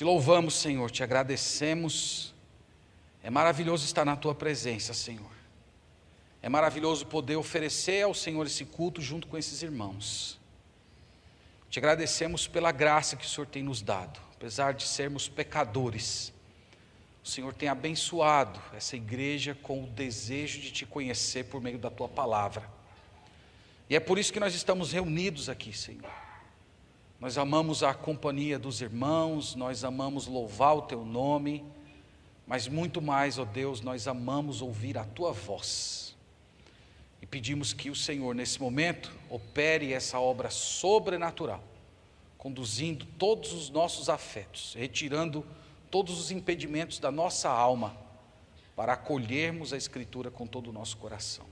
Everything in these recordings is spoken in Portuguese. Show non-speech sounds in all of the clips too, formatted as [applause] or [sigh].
Te louvamos, Senhor, te agradecemos. É maravilhoso estar na tua presença, Senhor. É maravilhoso poder oferecer ao Senhor esse culto junto com esses irmãos. Te agradecemos pela graça que o Senhor tem nos dado, apesar de sermos pecadores. O Senhor tem abençoado essa igreja com o desejo de te conhecer por meio da tua palavra. E é por isso que nós estamos reunidos aqui, Senhor. Nós amamos a companhia dos irmãos, nós amamos louvar o teu nome, mas muito mais, ó Deus, nós amamos ouvir a tua voz. E pedimos que o Senhor, nesse momento, opere essa obra sobrenatural, conduzindo todos os nossos afetos, retirando todos os impedimentos da nossa alma, para acolhermos a Escritura com todo o nosso coração.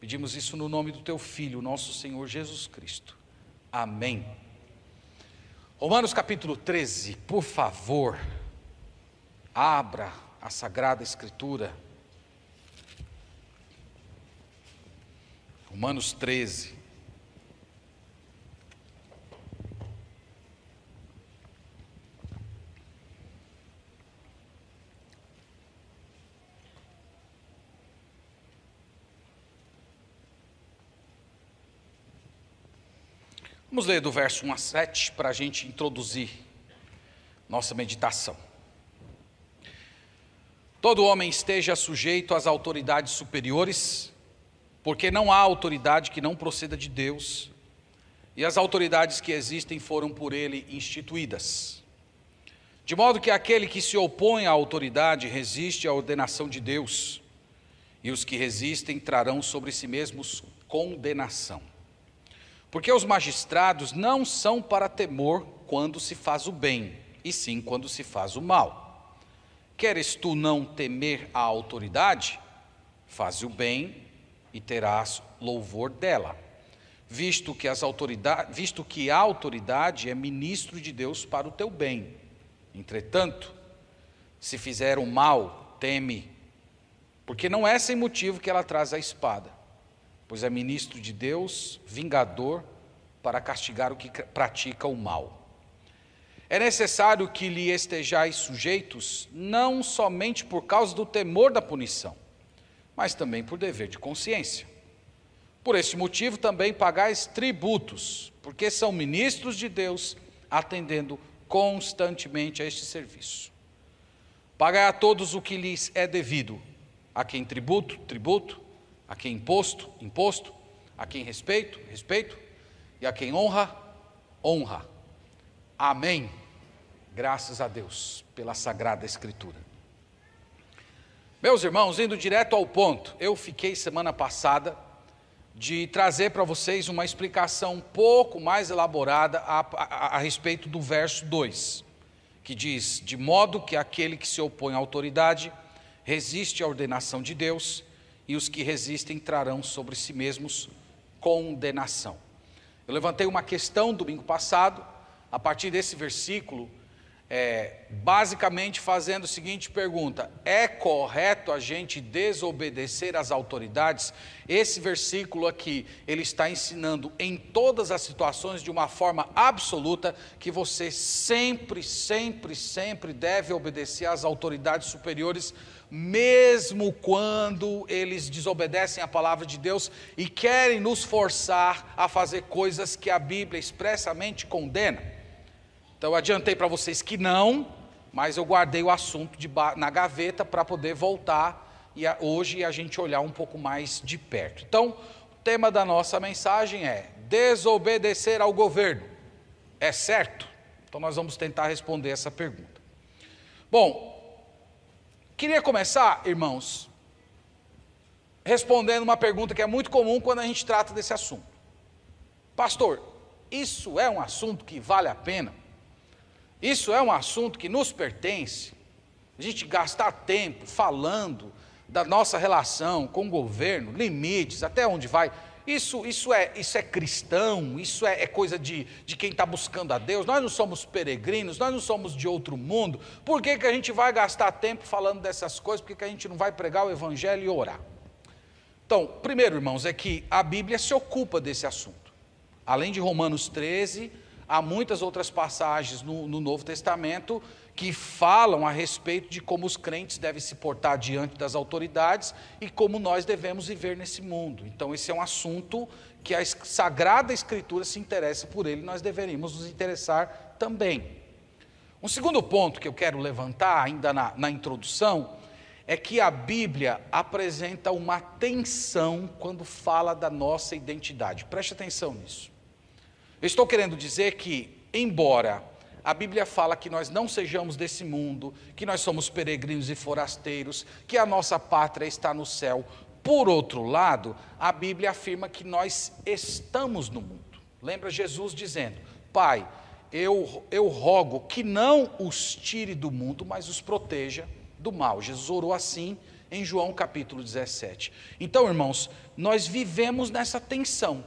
Pedimos isso no nome do Teu Filho, nosso Senhor Jesus Cristo. Amém. Romanos capítulo 13, por favor, abra a Sagrada Escritura. Romanos 13. Vamos ler do verso 1 a 7 para a gente introduzir nossa meditação. Todo homem esteja sujeito às autoridades superiores, porque não há autoridade que não proceda de Deus, e as autoridades que existem foram por ele instituídas. De modo que aquele que se opõe à autoridade resiste à ordenação de Deus, e os que resistem trarão sobre si mesmos condenação. Porque os magistrados não são para temor quando se faz o bem, e sim quando se faz o mal. Queres tu não temer a autoridade? Faze o bem e terás louvor dela, visto que, as autoridade, visto que a autoridade é ministro de Deus para o teu bem. Entretanto, se fizer o mal, teme, porque não é sem motivo que ela traz a espada pois é ministro de Deus, vingador, para castigar o que pratica o mal. É necessário que lhe estejais sujeitos, não somente por causa do temor da punição, mas também por dever de consciência. Por este motivo também pagais tributos, porque são ministros de Deus, atendendo constantemente a este serviço. Pagai a todos o que lhes é devido, a quem tributo, tributo, a quem imposto, imposto, a quem respeito, respeito, e a quem honra, honra. Amém. Graças a Deus pela Sagrada Escritura. Meus irmãos, indo direto ao ponto, eu fiquei semana passada de trazer para vocês uma explicação um pouco mais elaborada a, a, a respeito do verso 2, que diz: De modo que aquele que se opõe à autoridade resiste à ordenação de Deus e os que resistem trarão sobre si mesmos condenação. Eu levantei uma questão domingo passado, a partir desse versículo, é, basicamente fazendo a seguinte pergunta: é correto a gente desobedecer às autoridades? Esse versículo aqui, ele está ensinando em todas as situações, de uma forma absoluta, que você sempre, sempre, sempre deve obedecer às autoridades superiores, mesmo quando eles desobedecem à palavra de Deus e querem nos forçar a fazer coisas que a Bíblia expressamente condena. Então eu adiantei para vocês que não, mas eu guardei o assunto na gaveta para poder voltar e a, hoje a gente olhar um pouco mais de perto. Então, o tema da nossa mensagem é desobedecer ao governo. É certo? Então nós vamos tentar responder essa pergunta. Bom, queria começar, irmãos, respondendo uma pergunta que é muito comum quando a gente trata desse assunto. Pastor, isso é um assunto que vale a pena? Isso é um assunto que nos pertence. A gente gastar tempo falando da nossa relação com o governo, limites, até onde vai. Isso, isso, é, isso é cristão, isso é, é coisa de, de quem está buscando a Deus. Nós não somos peregrinos, nós não somos de outro mundo. Por que, que a gente vai gastar tempo falando dessas coisas? Por que, que a gente não vai pregar o Evangelho e orar? Então, primeiro, irmãos, é que a Bíblia se ocupa desse assunto. Além de Romanos 13, há muitas outras passagens no, no Novo Testamento que falam a respeito de como os crentes devem se portar diante das autoridades e como nós devemos viver nesse mundo. Então, esse é um assunto que a Sagrada Escritura se interessa por ele, nós deveríamos nos interessar também. Um segundo ponto que eu quero levantar, ainda na, na introdução, é que a Bíblia apresenta uma tensão quando fala da nossa identidade. Preste atenção nisso. Eu estou querendo dizer que, embora a Bíblia fala que nós não sejamos desse mundo, que nós somos peregrinos e forasteiros, que a nossa pátria está no céu. Por outro lado, a Bíblia afirma que nós estamos no mundo. Lembra Jesus dizendo: Pai, eu, eu rogo que não os tire do mundo, mas os proteja do mal. Jesus orou assim em João capítulo 17. Então, irmãos, nós vivemos nessa tensão.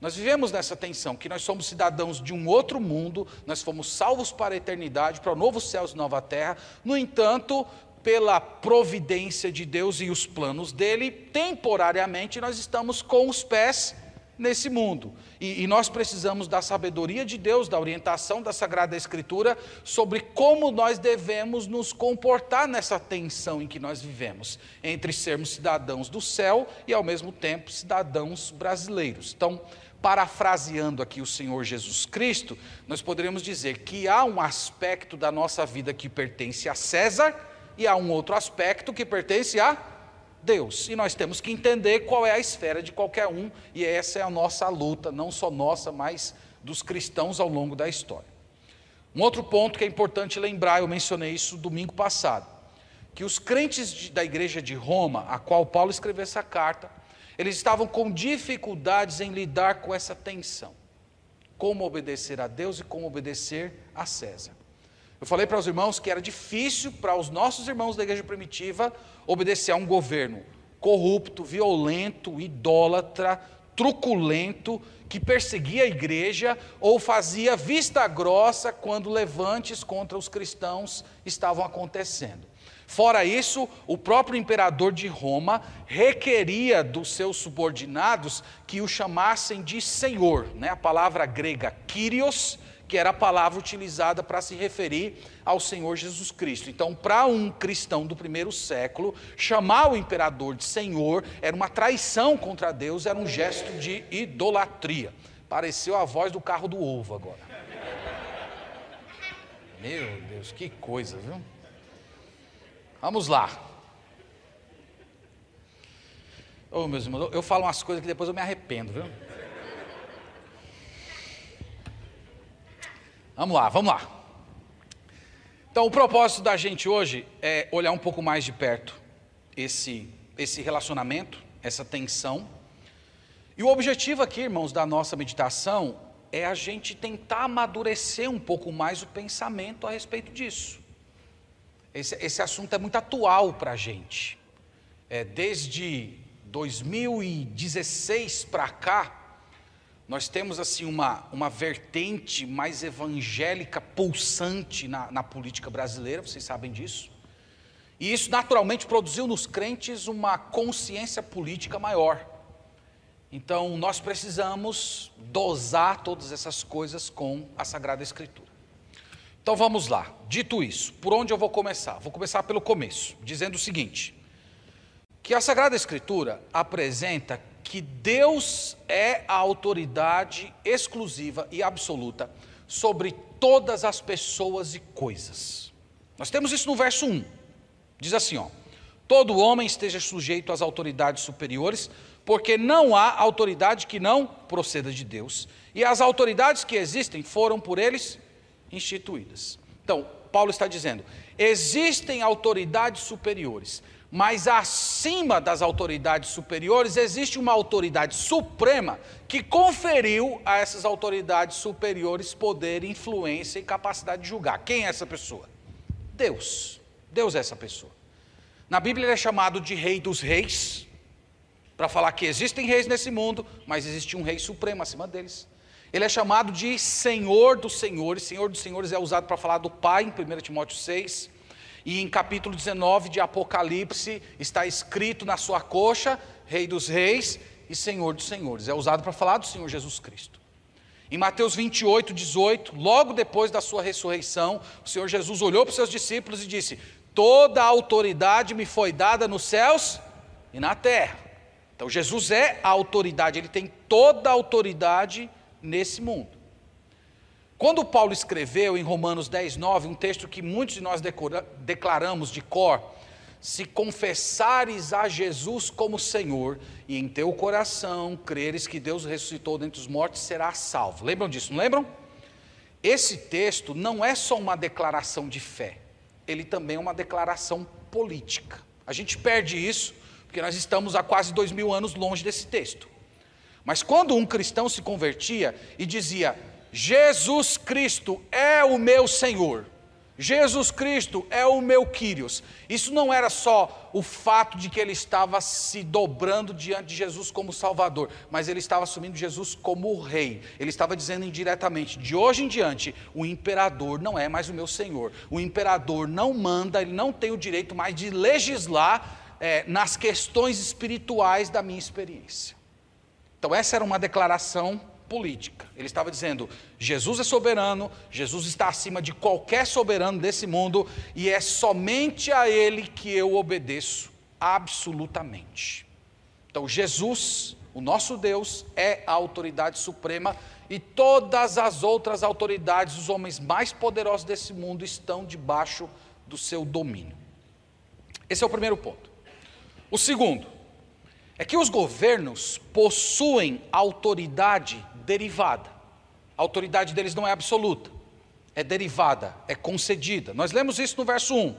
Nós vivemos nessa tensão, que nós somos cidadãos de um outro mundo, nós fomos salvos para a eternidade, para o novo céu e nova terra. No entanto, pela providência de Deus e os planos dele, temporariamente nós estamos com os pés nesse mundo. E, e, nós precisamos da sabedoria de Deus, da orientação da Sagrada Escritura sobre como nós devemos nos comportar nessa tensão em que nós vivemos, entre sermos cidadãos do céu e, ao mesmo tempo, cidadãos brasileiros. Então, parafraseando aqui o Senhor Jesus Cristo, nós poderíamos dizer que há um aspecto da nossa vida que pertence a César e há um outro aspecto que pertence a Deus. E nós temos que entender qual é a esfera de qualquer um, e essa é a nossa luta, não só nossa, mas dos cristãos ao longo da história. Um outro ponto que é importante lembrar, eu mencionei isso domingo passado, que os crentes da igreja de Roma, a qual Paulo escreveu essa carta, eles estavam com dificuldades em lidar com essa tensão. Como obedecer a Deus e como obedecer a César. Eu falei para os irmãos que era difícil para os nossos irmãos da igreja primitiva obedecer a um governo corrupto, violento, idólatra, truculento, que perseguia a igreja ou fazia vista grossa quando levantes contra os cristãos estavam acontecendo. Fora isso, o próprio imperador de Roma requeria dos seus subordinados que o chamassem de senhor, né? a palavra grega kyrios, que era a palavra utilizada para se referir ao Senhor Jesus Cristo. Então, para um cristão do primeiro século, chamar o imperador de senhor era uma traição contra Deus, era um gesto de idolatria. Pareceu a voz do carro do ovo agora. Meu Deus, que coisa, viu? Vamos lá. Ô, oh, meus irmãos, eu falo umas coisas que depois eu me arrependo, viu? Vamos lá, vamos lá. Então, o propósito da gente hoje é olhar um pouco mais de perto esse, esse relacionamento, essa tensão. E o objetivo aqui, irmãos, da nossa meditação é a gente tentar amadurecer um pouco mais o pensamento a respeito disso. Esse, esse assunto é muito atual para a gente. É, desde 2016 para cá, nós temos assim uma, uma vertente mais evangélica pulsante na, na política brasileira, vocês sabem disso. E isso naturalmente produziu nos crentes uma consciência política maior. Então nós precisamos dosar todas essas coisas com a Sagrada Escritura. Então vamos lá. Dito isso, por onde eu vou começar? Vou começar pelo começo, dizendo o seguinte: que a Sagrada Escritura apresenta que Deus é a autoridade exclusiva e absoluta sobre todas as pessoas e coisas. Nós temos isso no verso 1. Diz assim, ó: Todo homem esteja sujeito às autoridades superiores, porque não há autoridade que não proceda de Deus, e as autoridades que existem foram por eles instituídas. Então, Paulo está dizendo: existem autoridades superiores, mas acima das autoridades superiores existe uma autoridade suprema que conferiu a essas autoridades superiores poder, influência e capacidade de julgar. Quem é essa pessoa? Deus. Deus é essa pessoa. Na Bíblia ele é chamado de Rei dos Reis, para falar que existem reis nesse mundo, mas existe um rei supremo acima deles. Ele é chamado de Senhor dos Senhores. Senhor dos Senhores é usado para falar do Pai, em 1 Timóteo 6. E em capítulo 19 de Apocalipse está escrito na sua coxa, Rei dos Reis e Senhor dos Senhores. É usado para falar do Senhor Jesus Cristo. Em Mateus 28, 18, logo depois da sua ressurreição, o Senhor Jesus olhou para os seus discípulos e disse: Toda a autoridade me foi dada nos céus e na terra. Então Jesus é a autoridade, ele tem toda a autoridade nesse mundo. Quando Paulo escreveu em Romanos 10, 9, um texto que muitos de nós decora, declaramos de cor, se confessares a Jesus como Senhor e em teu coração creres que Deus ressuscitou dentre os mortos, serás salvo. Lembram disso, não lembram? Esse texto não é só uma declaração de fé, ele também é uma declaração política. A gente perde isso porque nós estamos há quase dois mil anos longe desse texto. Mas quando um cristão se convertia e dizia: Jesus Cristo é o meu Senhor, Jesus Cristo é o meu Quírios. Isso não era só o fato de que ele estava se dobrando diante de Jesus como Salvador, mas ele estava assumindo Jesus como Rei. Ele estava dizendo indiretamente: de hoje em diante, o imperador não é mais o meu Senhor. O imperador não manda, ele não tem o direito mais de legislar é, nas questões espirituais da minha experiência. Então, essa era uma declaração política. Ele estava dizendo: Jesus é soberano, Jesus está acima de qualquer soberano desse mundo e é somente a Ele que eu obedeço absolutamente. Então, Jesus, o nosso Deus, é a autoridade suprema e todas as outras autoridades, os homens mais poderosos desse mundo, estão debaixo do seu domínio. Esse é o primeiro ponto. O segundo é que os governos possuem autoridade derivada. A autoridade deles não é absoluta, é derivada, é concedida. Nós lemos isso no verso 1,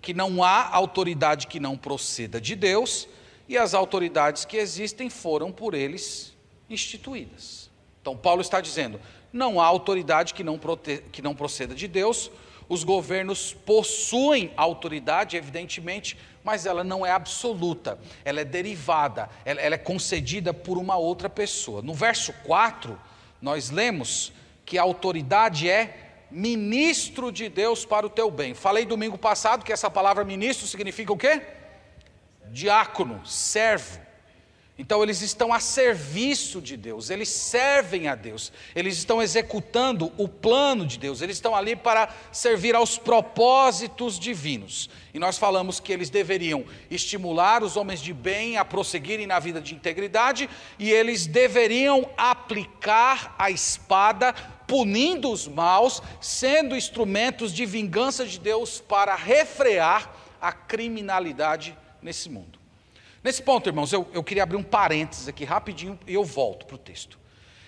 que não há autoridade que não proceda de Deus, e as autoridades que existem foram por eles instituídas. Então, Paulo está dizendo: não há autoridade que não, que não proceda de Deus, os governos possuem autoridade, evidentemente, mas ela não é absoluta, ela é derivada, ela, ela é concedida por uma outra pessoa. No verso 4, nós lemos que a autoridade é ministro de Deus para o teu bem. Falei domingo passado que essa palavra ministro significa o quê? Diácono, servo. Então eles estão a serviço de Deus, eles servem a Deus, eles estão executando o plano de Deus, eles estão ali para servir aos propósitos divinos. E nós falamos que eles deveriam estimular os homens de bem a prosseguirem na vida de integridade e eles deveriam aplicar a espada, punindo os maus, sendo instrumentos de vingança de Deus para refrear a criminalidade nesse mundo. Nesse ponto, irmãos, eu, eu queria abrir um parênteses aqui rapidinho e eu volto para o texto.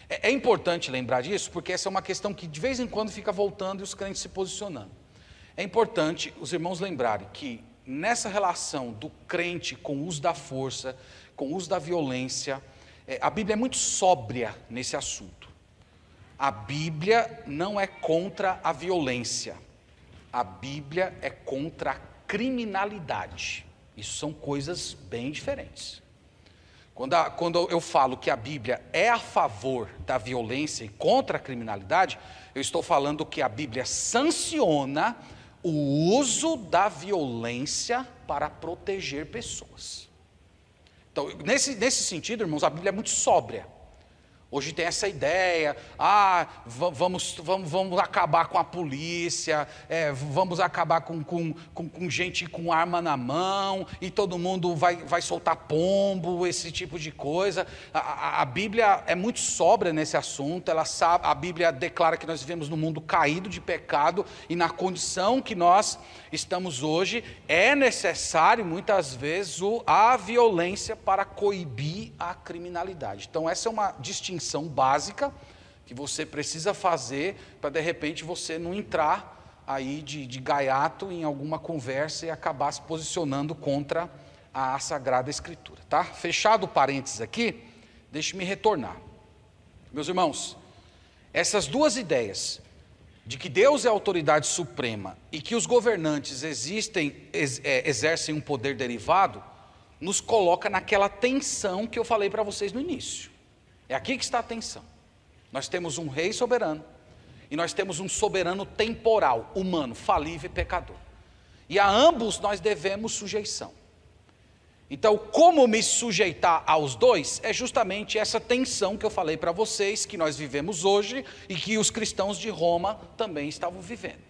É, é importante lembrar disso, porque essa é uma questão que de vez em quando fica voltando e os crentes se posicionando. É importante os irmãos lembrarem que nessa relação do crente com o uso da força, com o uso da violência, é, a Bíblia é muito sóbria nesse assunto. A Bíblia não é contra a violência, a Bíblia é contra a criminalidade. Isso são coisas bem diferentes. Quando, a, quando, eu falo que a Bíblia é a favor da violência e contra a criminalidade, eu estou falando que a Bíblia sanciona o uso da violência para proteger pessoas. Então, nesse, nesse sentido, irmãos, a Bíblia é muito sóbria. Hoje tem essa ideia, ah, vamos, vamos, vamos acabar com a polícia, é, vamos acabar com, com, com, com, gente com arma na mão, e todo mundo vai, vai soltar pombo, esse tipo de coisa. A, a, a Bíblia é muito sobra nesse assunto, ela sabe, a Bíblia declara que nós vivemos num mundo caído de pecado, e na condição que nós estamos hoje, é necessário muitas vezes o, a violência para coibir a criminalidade. Então, essa é uma distinção básica que você precisa fazer para de repente você não entrar aí de, de gaiato em alguma conversa e acabar se posicionando contra a Sagrada Escritura, tá? Fechado parênteses aqui, deixe-me retornar. Meus irmãos, essas duas ideias de que Deus é a autoridade suprema e que os governantes existem, ex, é, exercem um poder derivado, nos coloca naquela tensão que eu falei para vocês no início. É aqui que está a atenção. Nós temos um rei soberano e nós temos um soberano temporal, humano, falível e pecador. E a ambos nós devemos sujeição. Então, como me sujeitar aos dois é justamente essa tensão que eu falei para vocês, que nós vivemos hoje e que os cristãos de Roma também estavam vivendo.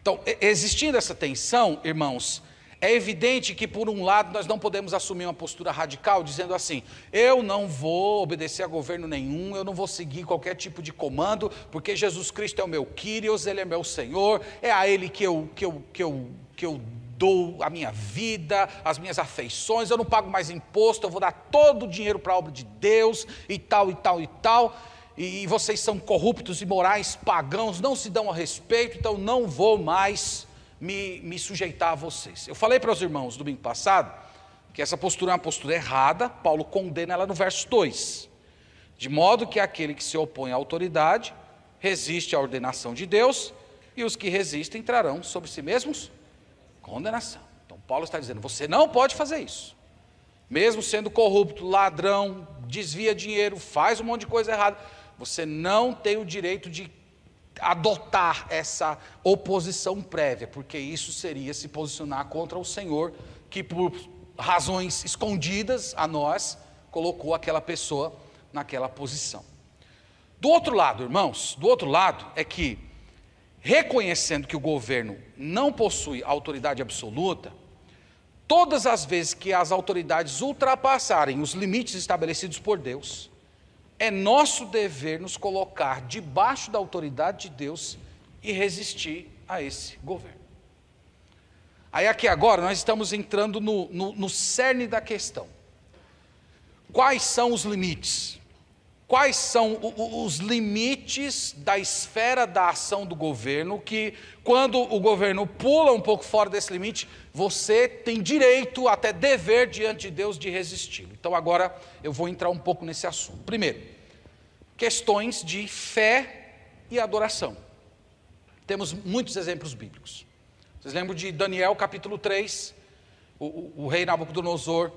Então, existindo essa tensão, irmãos, é evidente que, por um lado, nós não podemos assumir uma postura radical, dizendo assim: eu não vou obedecer a governo nenhum, eu não vou seguir qualquer tipo de comando, porque Jesus Cristo é o meu Kyrios, Ele é meu Senhor, é a Ele que eu, que eu, que eu, que eu dou a minha vida, as minhas afeições, eu não pago mais imposto, eu vou dar todo o dinheiro para a obra de Deus e tal, e tal, e tal. E vocês são corruptos, imorais, pagãos, não se dão a respeito, então não vou mais me, me sujeitar a vocês. Eu falei para os irmãos domingo passado que essa postura é uma postura errada, Paulo condena ela no verso 2. De modo que aquele que se opõe à autoridade resiste à ordenação de Deus, e os que resistem trarão sobre si mesmos Condenação. Então Paulo está dizendo: você não pode fazer isso. Mesmo sendo corrupto, ladrão, desvia dinheiro, faz um monte de coisa errada, você não tem o direito de adotar essa oposição prévia, porque isso seria se posicionar contra o Senhor, que por razões escondidas a nós colocou aquela pessoa naquela posição. Do outro lado, irmãos, do outro lado é que reconhecendo que o governo não possui autoridade absoluta, todas as vezes que as autoridades ultrapassarem os limites estabelecidos por Deus, é nosso dever nos colocar debaixo da autoridade de Deus e resistir a esse governo. Aí, aqui agora, nós estamos entrando no, no, no cerne da questão. Quais são os limites? quais são os limites da esfera da ação do governo, que quando o governo pula um pouco fora desse limite, você tem direito, até dever diante de Deus de resisti-lo. Então agora eu vou entrar um pouco nesse assunto. Primeiro, questões de fé e adoração. Temos muitos exemplos bíblicos. Vocês lembram de Daniel capítulo 3, o, o, o rei Nabucodonosor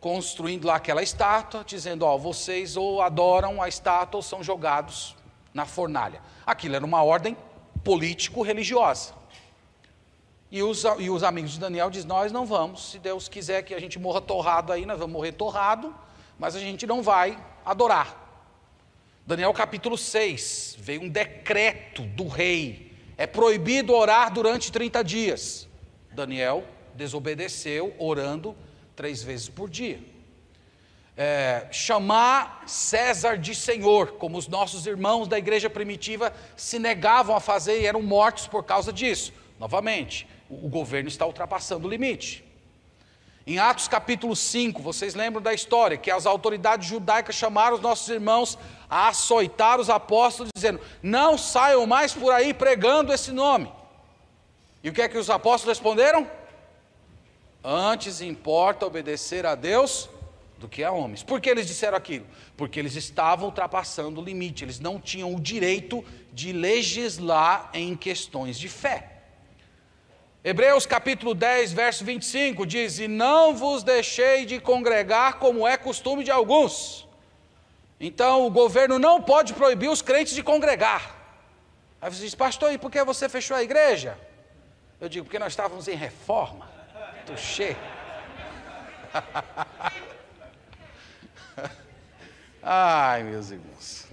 construindo lá aquela estátua, dizendo: Ó, vocês ou adoram a estátua ou são jogados na fornalha. Aquilo era uma ordem político-religiosa. E os, e os amigos de Daniel dizem: Nós não vamos, se Deus quiser que a gente morra torrado aí, nós vamos morrer torrado, mas a gente não vai adorar. Daniel capítulo 6, veio um decreto do rei: é proibido orar durante 30 dias. Daniel desobedeceu, orando três vezes por dia. É, chamar César de Senhor, como os nossos irmãos da igreja primitiva se negavam a fazer e eram mortos por causa disso. Novamente, o, o governo está ultrapassando o limite. Em Atos capítulo 5, vocês lembram da história que as autoridades judaicas chamaram os nossos irmãos a açoitar os apóstolos, dizendo: Não saiam mais por aí pregando esse nome. E o que é que os apóstolos responderam? Antes importa obedecer a Deus do que a homens. Por que eles disseram aquilo? Porque eles estavam ultrapassando o limite, eles não tinham o direito de legislar em questões de fé. Hebreus capítulo 10, verso 25 diz: E não vos deixei de congregar como é costume de alguns. Então o governo não pode proibir os crentes de congregar. Aí você diz, pastor, e por que você fechou a igreja? Eu digo, porque nós estávamos em reforma. Touché. [laughs] Ai, meus irmãos.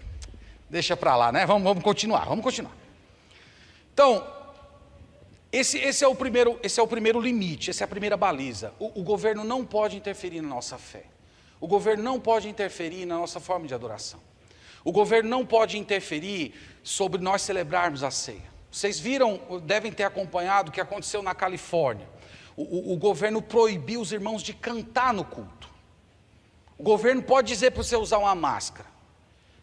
Deixa para lá, né? Vamos, vamos continuar, vamos continuar. Então, esse, esse, é o primeiro, esse é o primeiro limite, essa é a primeira baliza. O, o governo não pode interferir na nossa fé. O governo não pode interferir na nossa forma de adoração. O governo não pode interferir sobre nós celebrarmos a ceia. Vocês viram, devem ter acompanhado o que aconteceu na Califórnia o, o, governo proibiu os irmãos de cantar no culto. O governo pode dizer para você usar uma máscara,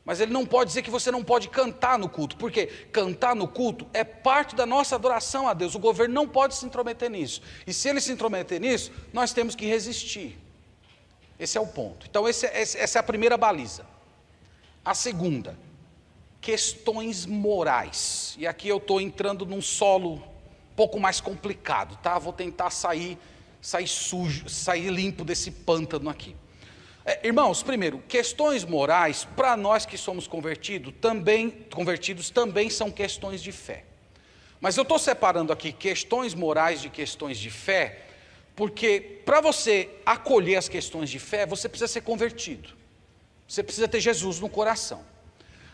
mas ele não pode dizer que você não pode cantar no culto, porque cantar no culto é parte da nossa adoração a Deus. O governo não pode se intrometer nisso. E se ele se intrometer nisso, nós temos que resistir. Esse é o ponto. Então, esse, é, essa é a primeira baliza. A segunda, questões morais. E aqui eu estou entrando num solo pouco mais complicado, tá? Vou tentar sair, sair sujo, sair limpo desse pântano aqui. É, irmãos, primeiro, questões morais para nós que somos convertidos também, convertidos também são questões de fé. Mas eu estou separando aqui questões morais de questões de fé, Porque para você acolher as questões de fé, você precisa ser convertido. Você precisa ter Jesus no coração.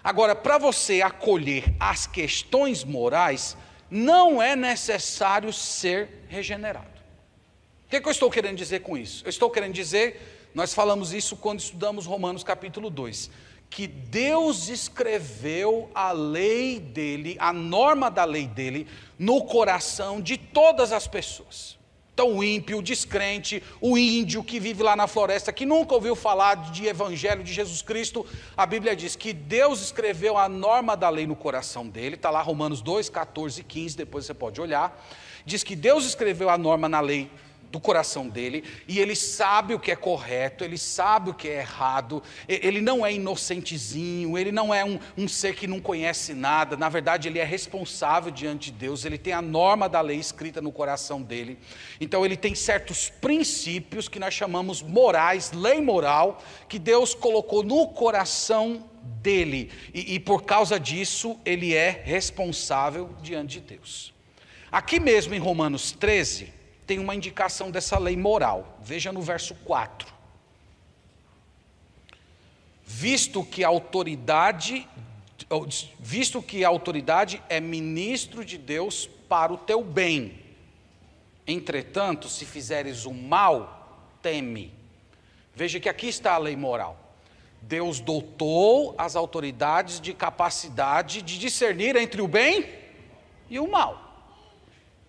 Agora, para você acolher as questões morais, não é necessário ser regenerado. O que, é que eu estou querendo dizer com isso? Eu estou querendo dizer, nós falamos isso quando estudamos Romanos capítulo 2, que Deus escreveu a lei dele, a norma da lei dele, no coração de todas as pessoas. Então, o ímpio, o descrente, o índio que vive lá na floresta, que nunca ouviu falar de evangelho de Jesus Cristo, a Bíblia diz que Deus escreveu a norma da lei no coração dele, está lá Romanos 2, 14 e 15, depois você pode olhar. Diz que Deus escreveu a norma na lei do coração dele, e ele sabe o que é correto, ele sabe o que é errado, ele não é inocentezinho, ele não é um, um, ser que não conhece nada, na verdade, ele é responsável diante de Deus, ele tem a norma da lei escrita no coração dele, então ele tem certos princípios que nós chamamos morais, lei moral, que Deus colocou no coração dele, e, e por causa disso, ele é responsável diante de Deus. Aqui mesmo em Romanos 13, tem uma indicação dessa lei moral. Veja no verso 4. Visto que a autoridade visto que a autoridade é ministro de Deus para o teu bem. Entretanto, se fizeres o mal, teme. Veja que aqui está a lei moral. Deus dotou as autoridades de capacidade de discernir entre o bem e o mal.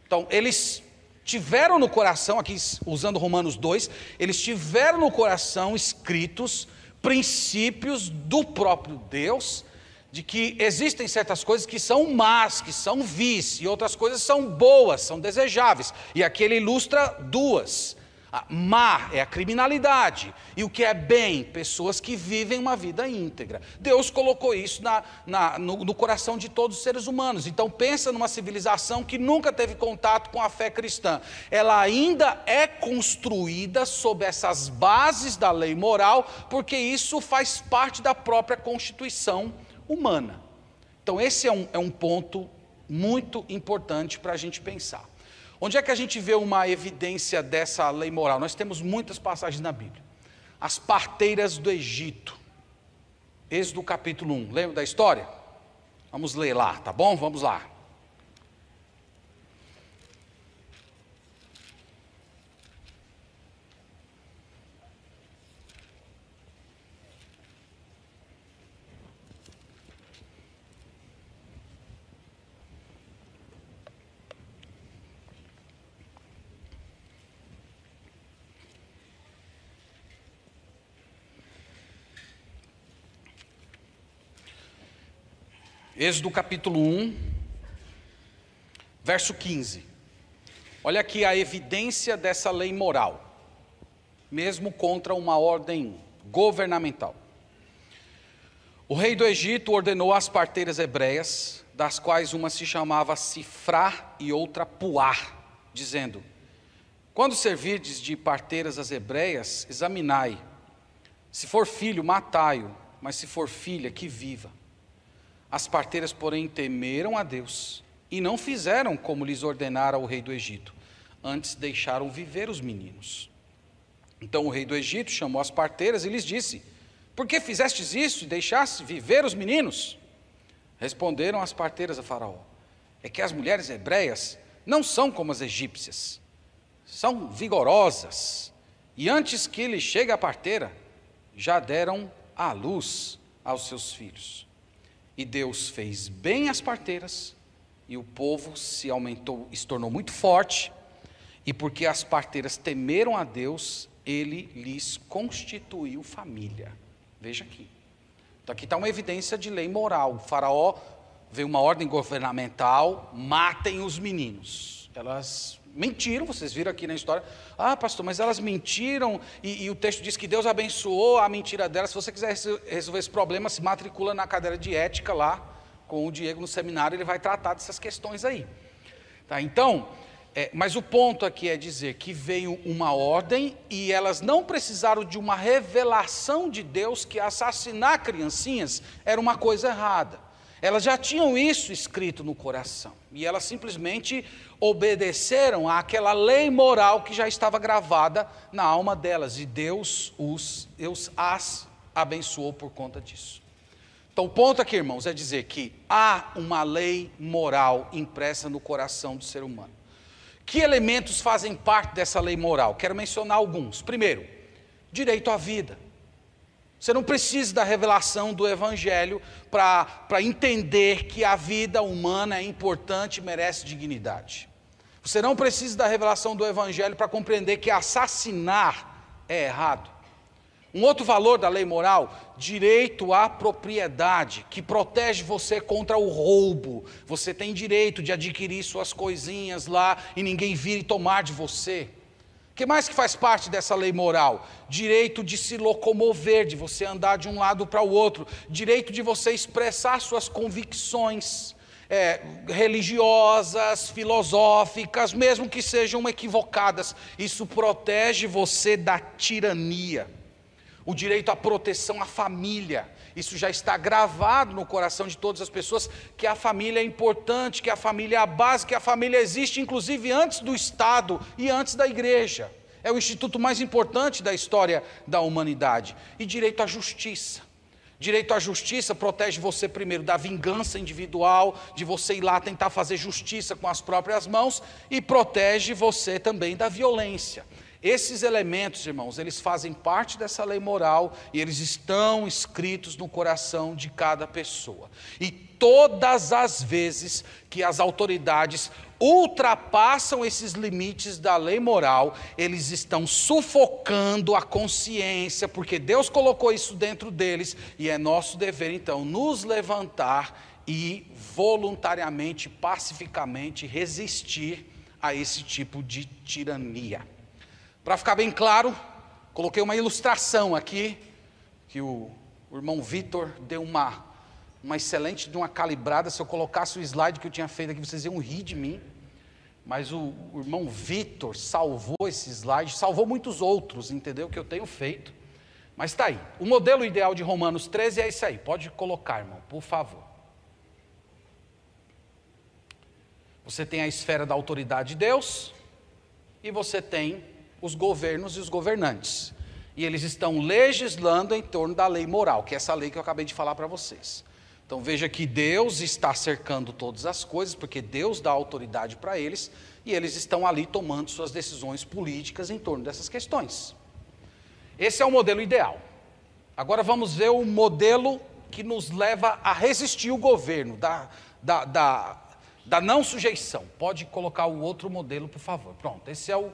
Então, eles tiveram no coração, aqui usando Romanos 2, eles tiveram no coração escritos princípios do próprio Deus, de que existem certas coisas que são más, que são vis, e outras coisas são boas, são desejáveis. E aqui ele ilustra duas. Má é a criminalidade, e o que é bem, pessoas que vivem uma vida íntegra. Deus colocou isso na, na, no, no, coração de todos os seres humanos. Então pensa numa civilização que nunca teve contato com a fé cristã. Ela ainda é construída sob essas bases da lei moral, porque isso faz parte da própria constituição humana. Então esse é um, é um ponto muito importante para a gente pensar. Onde é que a gente vê uma evidência dessa lei moral? Nós temos muitas passagens na Bíblia. As parteiras do Egito. Êxodo capítulo 1. Lembra da história? Vamos ler lá, tá bom? Vamos lá. Êxodo capítulo 1, verso 15. Olha aqui a evidência dessa lei moral, mesmo contra uma ordem governamental. O rei do Egito ordenou às parteiras hebreias, das quais uma se chamava Sifrá e outra Puar, dizendo: Quando servirdes de parteiras as hebreias, examinai. Se for filho, matai-o, mas se for filha, que viva. As parteiras, porém, temeram a Deus e não fizeram como lhes ordenara o rei do Egito. Antes deixaram viver os meninos. Então o rei do Egito chamou as parteiras e lhes disse: Por que fizestes isso e deixaste viver os meninos? Responderam as parteiras a Faraó: É que as mulheres hebreias não são como as egípcias, são vigorosas, e antes que lhe chegue a parteira, já deram à luz aos seus filhos. E Deus fez bem as parteiras, e o povo se aumentou, se tornou muito forte, e porque as parteiras temeram a Deus, ele lhes constituiu família. Veja aqui. Então aqui está uma evidência de lei moral. O faraó veio uma ordem governamental, matem os meninos. Elas mentiram, vocês viram aqui na história. Ah, pastor, mas elas mentiram e, e, o texto diz que Deus abençoou a mentira delas. Se você quiser resolver esse problema, se matricula na cadeira de ética lá com o Diego no seminário, ele vai tratar dessas questões aí. Tá, então, é, mas o ponto aqui é dizer que veio uma ordem e elas não precisaram de uma revelação de Deus que assassinar criancinhas era uma coisa errada. Elas já tinham isso escrito no coração. E elas simplesmente obedeceram àquela lei moral que já estava gravada na alma delas. E Deus, os, Deus as abençoou por conta disso. Então, o ponto aqui, irmãos, é dizer que há uma lei moral impressa no coração do ser humano. Que elementos fazem parte dessa lei moral? Quero mencionar alguns. Primeiro, direito à vida. Você não precisa da revelação do Evangelho para entender que a vida humana é importante e merece dignidade. Você não precisa da revelação do Evangelho para compreender que assassinar é errado. Um outro valor da lei moral, direito à propriedade, que protege você contra o roubo. Você tem direito de adquirir suas coisinhas lá e ninguém vir e tomar de você que mais que faz parte dessa lei moral? Direito de se locomover, de você andar de um lado para o outro, direito de você expressar suas convicções é, religiosas, filosóficas, mesmo que sejam equivocadas. Isso protege você da tirania. O direito à proteção à família, isso já está gravado no coração de todas as pessoas, que a família é importante, que a família é a base, que a família existe inclusive antes do Estado e antes da igreja. É o instituto mais importante da história da humanidade. E direito à justiça. Direito à justiça protege você primeiro da vingança individual, de você ir lá tentar fazer justiça com as próprias mãos, e protege você também da violência. Esses elementos, irmãos, eles fazem parte dessa lei moral e eles estão escritos no coração de cada pessoa. E todas as vezes que as autoridades ultrapassam esses limites da lei moral, eles estão sufocando a consciência, porque Deus colocou isso dentro deles e é nosso dever então nos levantar e voluntariamente, pacificamente resistir a esse tipo de tirania. Para ficar bem claro, coloquei uma ilustração aqui, que o, o irmão Vitor deu uma, uma excelente de uma calibrada. Se eu colocasse o slide que eu tinha feito aqui, vocês iam rir de mim. Mas o, o irmão Vitor salvou esse slide, salvou muitos outros, entendeu? Que eu tenho feito. Mas está aí. O modelo ideal de Romanos 13 é esse aí. Pode colocar, irmão, por favor. Você tem a esfera da autoridade de Deus e você tem os governos e os governantes. E eles estão legislando em torno da lei moral, que é essa lei que eu acabei de falar para vocês. Então veja que Deus está cercando todas as coisas, porque Deus dá autoridade para eles, e eles estão ali tomando suas decisões políticas em torno dessas questões. Esse é o modelo ideal. Agora vamos ver o modelo que nos leva a resistir o governo, da, da, da, da não sujeição. Pode colocar o outro modelo, por favor. Pronto, esse é o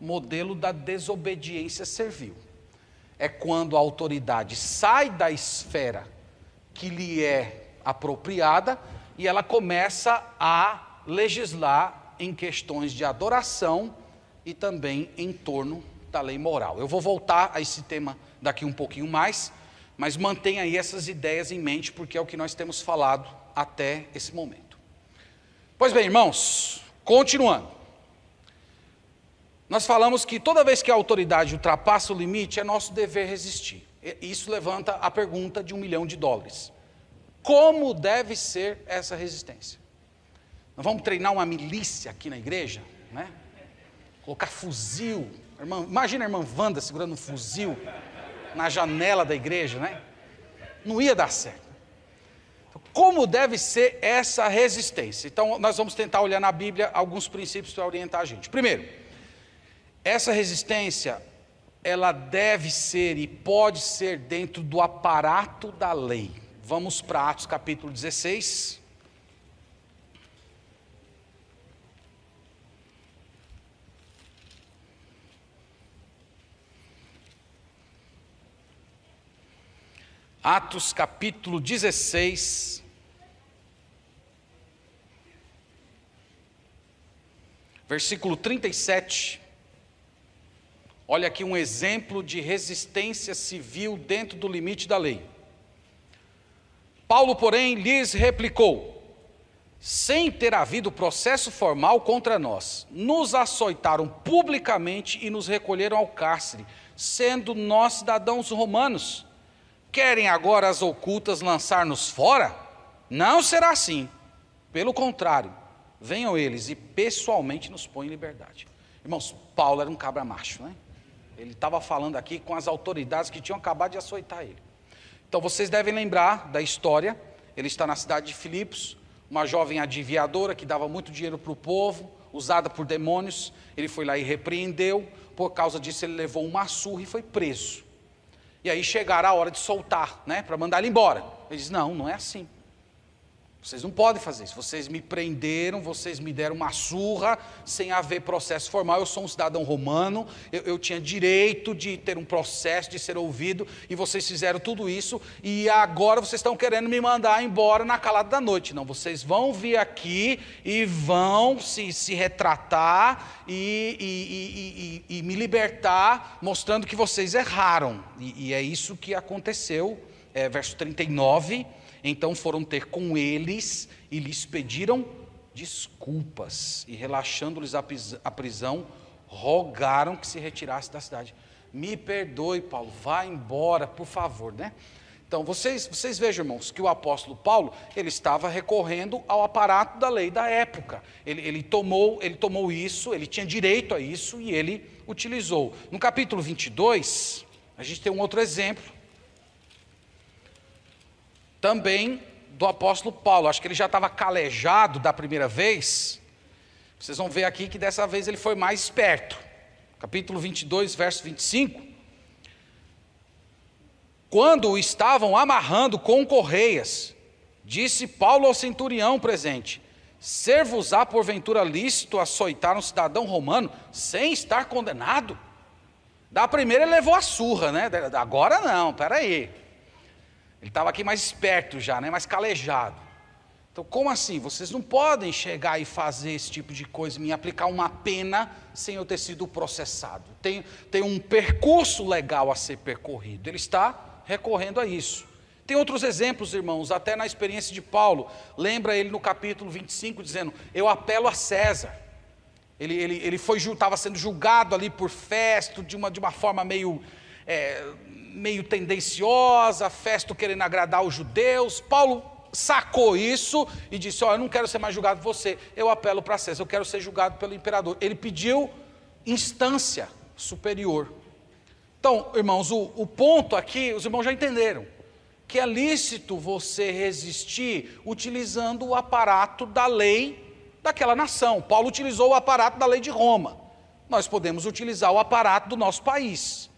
modelo da desobediência servil. É quando a autoridade sai da esfera que lhe é apropriada e ela começa a legislar em questões de adoração e também em torno da lei moral. Eu vou voltar a esse tema daqui um pouquinho mais, mas mantenha aí essas ideias em mente, porque é o que nós temos falado até esse momento. Pois bem, irmãos, continuando. Nós falamos que toda vez que a autoridade ultrapassa o limite, é nosso dever resistir. Isso levanta a pergunta de um milhão de dólares: como deve ser essa resistência? Nós vamos treinar uma milícia aqui na igreja, né? Colocar fuzil. Irmã, imagina a irmã Wanda segurando um fuzil na janela da igreja, né? Não ia dar certo. Então, como deve ser essa resistência? Então, nós vamos tentar olhar na Bíblia alguns princípios para orientar a gente. Primeiro, essa resistência, ela deve ser e pode ser dentro do aparato da lei. Vamos para Atos capítulo 16. Atos capítulo 16. Versículo 37. Olha aqui um exemplo de resistência civil dentro do limite da lei. Paulo, porém, lhes replicou: sem ter havido processo formal contra nós, nos açoitaram publicamente e nos recolheram ao cárcere, sendo nós cidadãos romanos. Querem agora as ocultas lançar-nos fora? Não será assim. Pelo contrário, venham eles e pessoalmente nos põem em liberdade. Irmãos, Paulo era um cabra macho, né? Ele estava falando aqui com as autoridades que tinham acabado de açoitar ele. Então vocês devem lembrar da história. Ele está na cidade de Filipos, uma jovem adivinhadora que dava muito dinheiro para o povo, usada por demônios. Ele foi lá e repreendeu. Por causa disso, ele levou uma surra e foi preso. E aí chegará a hora de soltar, né, para mandar ele embora. Ele diz: Não, não é assim. Vocês não podem fazer isso. Vocês me prenderam, vocês me deram uma surra sem haver processo formal. Eu sou um cidadão romano, eu, eu, tinha direito de ter um processo, de ser ouvido, e vocês fizeram tudo isso, e agora vocês estão querendo me mandar embora na calada da noite. Não, vocês vão vir aqui e vão se, se retratar e, e, e, e me libertar, mostrando que vocês erraram. E, é isso que aconteceu, é, verso 39. Então foram ter com eles e lhes pediram desculpas, e relaxando-lhes a prisão, rogaram que se retirasse da cidade. Me perdoe, Paulo, vá embora, por favor, né? Então, vocês, vocês vejam, irmãos, que o apóstolo Paulo, ele estava recorrendo ao aparato da lei da época. Ele, ele, tomou, ele tomou isso, ele tinha direito a isso e ele utilizou. No capítulo 22, a gente tem um outro exemplo também do apóstolo Paulo. Acho que ele já estava calejado da primeira vez. Vocês vão ver aqui que dessa vez ele foi mais esperto. Capítulo 22, verso 25. Quando o estavam amarrando com correias, disse Paulo ao centurião presente: Ser-vos-á porventura lícito açoitar um cidadão romano sem estar condenado? Da primeira ele levou a surra, né? Agora não, peraí. aí. Ele estava aqui mais esperto já, né? mais calejado. Então, como assim? Vocês não podem chegar e fazer esse tipo de coisa, me aplicar uma pena sem eu ter sido processado. Tem, tem um percurso legal a ser percorrido. Ele está recorrendo a isso. Tem outros exemplos, irmãos, até na experiência de Paulo. Lembra ele no capítulo 25 dizendo: Eu apelo a César. Ele, ele, ele foi estava sendo julgado ali por Festo de uma, de uma forma meio é, meio tendenciosa, Festo querendo agradar os judeus. Paulo sacou isso e disse: Ó, oh, eu não quero ser mais julgado por você, eu apelo para César, eu quero ser julgado pelo imperador. Ele pediu instância superior. Então, irmãos, o, o ponto aqui, os irmãos já entenderam, que é lícito você resistir utilizando o aparato da lei daquela nação. Paulo utilizou o aparato da lei de Roma. Nós podemos utilizar o aparato do nosso país.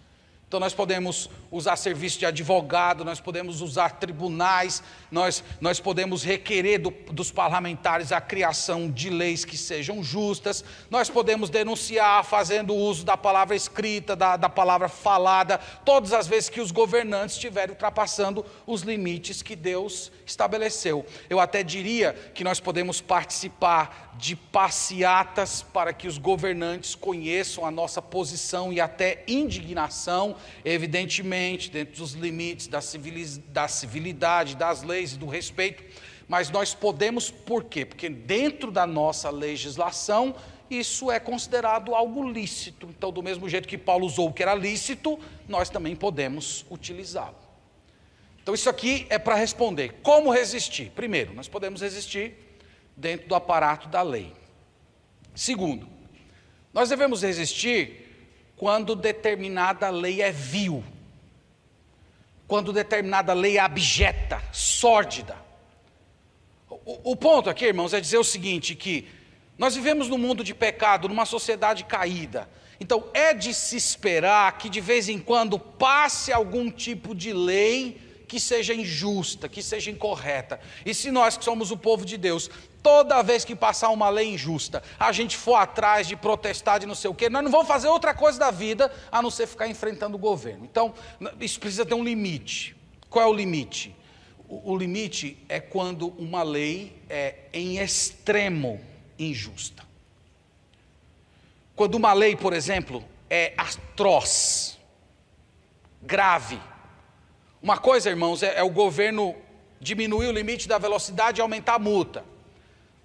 Então, nós podemos usar serviço de advogado, nós podemos usar tribunais, nós, nós podemos requerer do, dos parlamentares a criação de leis que sejam justas, nós podemos denunciar fazendo uso da palavra escrita, da, da palavra falada, todas as vezes que os governantes estiverem ultrapassando os limites que Deus estabeleceu. Eu até diria que nós podemos participar de passeatas para que os governantes conheçam a nossa posição e até indignação, evidentemente, dentro dos limites da, da civilidade, das leis e do respeito, mas nós podemos, por quê? Porque dentro da nossa legislação, isso é considerado algo lícito. Então, do mesmo jeito que Paulo usou o que era lícito, nós também podemos utilizá-lo. Então, isso aqui é para responder. Como resistir? Primeiro, nós podemos resistir dentro do aparato da lei. Segundo, nós devemos resistir quando determinada lei é vil, quando determinada lei é abjeta, sórdida. O, o, ponto aqui, irmãos, é dizer o seguinte: que nós vivemos num mundo de pecado, numa sociedade caída. Então é de se esperar que de vez em quando passe algum tipo de lei que seja injusta, que seja incorreta. E se nós que somos o povo de Deus toda vez que passar uma lei injusta, a gente for atrás de protestar de não sei o quê, nós não vamos fazer outra coisa da vida a não ser ficar enfrentando o governo. Então, isso precisa ter um limite. Qual é o limite? O, o limite é quando uma lei é em extremo injusta. Quando uma lei, por exemplo, é atroz, grave. Uma coisa, irmãos, é, é o governo diminuir o limite da velocidade e aumentar a multa.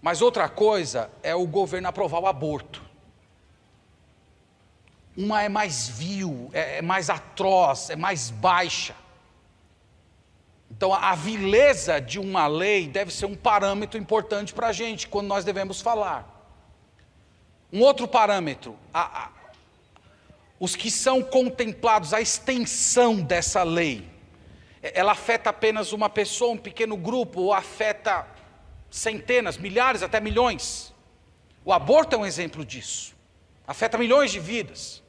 Mas outra coisa é o governo aprovar o aborto. Uma é mais vil, é, é mais atroz, é mais baixa. Então, a vileza de uma lei deve ser um parâmetro importante para a gente quando nós devemos falar. Um outro parâmetro, a, a, os que são contemplados, a extensão dessa lei, ela afeta apenas uma pessoa, um pequeno grupo, ou afeta centenas, milhares, até milhões. O aborto é um exemplo disso, afeta milhões de vidas.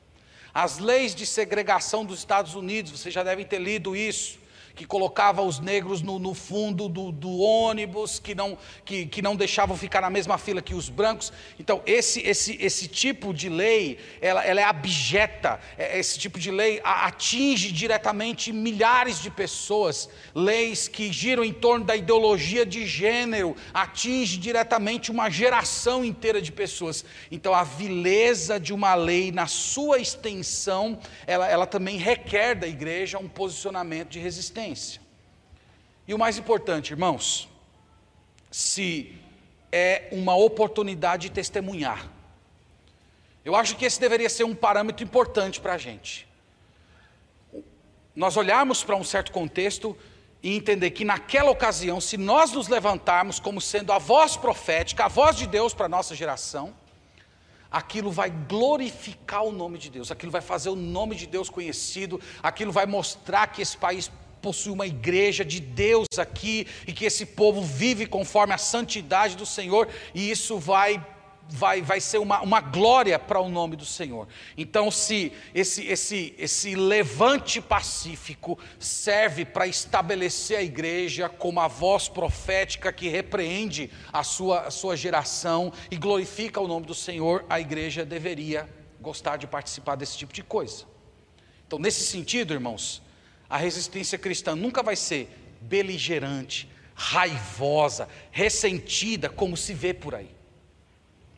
As leis de segregação dos Estados Unidos, vocês já devem ter lido isso que colocava os negros no, no fundo do, do, ônibus, que não, que, que não deixavam ficar na mesma fila que os brancos. Então, esse, esse, esse tipo de lei, ela, ela é abjeta, é, esse tipo de lei atinge diretamente milhares de pessoas. Leis que giram em torno da ideologia de gênero, atinge diretamente uma geração inteira de pessoas. Então, a vileza de uma lei, na sua extensão, ela, ela também requer da igreja um posicionamento de resistência existência. E o mais importante, irmãos, se é uma oportunidade de testemunhar. Eu acho que esse deveria ser um parâmetro importante para a gente. Nós olharmos para um certo contexto e entender que naquela ocasião, se nós nos levantarmos como sendo a voz profética, a voz de Deus para a nossa geração, aquilo vai glorificar o nome de Deus, aquilo vai fazer o nome de Deus conhecido, aquilo vai mostrar que esse país possui uma igreja de Deus aqui e que esse povo vive conforme a santidade do Senhor e isso vai vai, vai ser uma, uma glória para o nome do Senhor. Então, se esse, esse, esse levante pacífico serve para estabelecer a igreja como a voz profética que repreende a sua, a sua geração e glorifica o nome do Senhor, a igreja deveria gostar de participar desse tipo de coisa. Então, nesse sentido, irmãos, a resistência cristã nunca vai ser beligerante, raivosa, ressentida, como se vê por aí.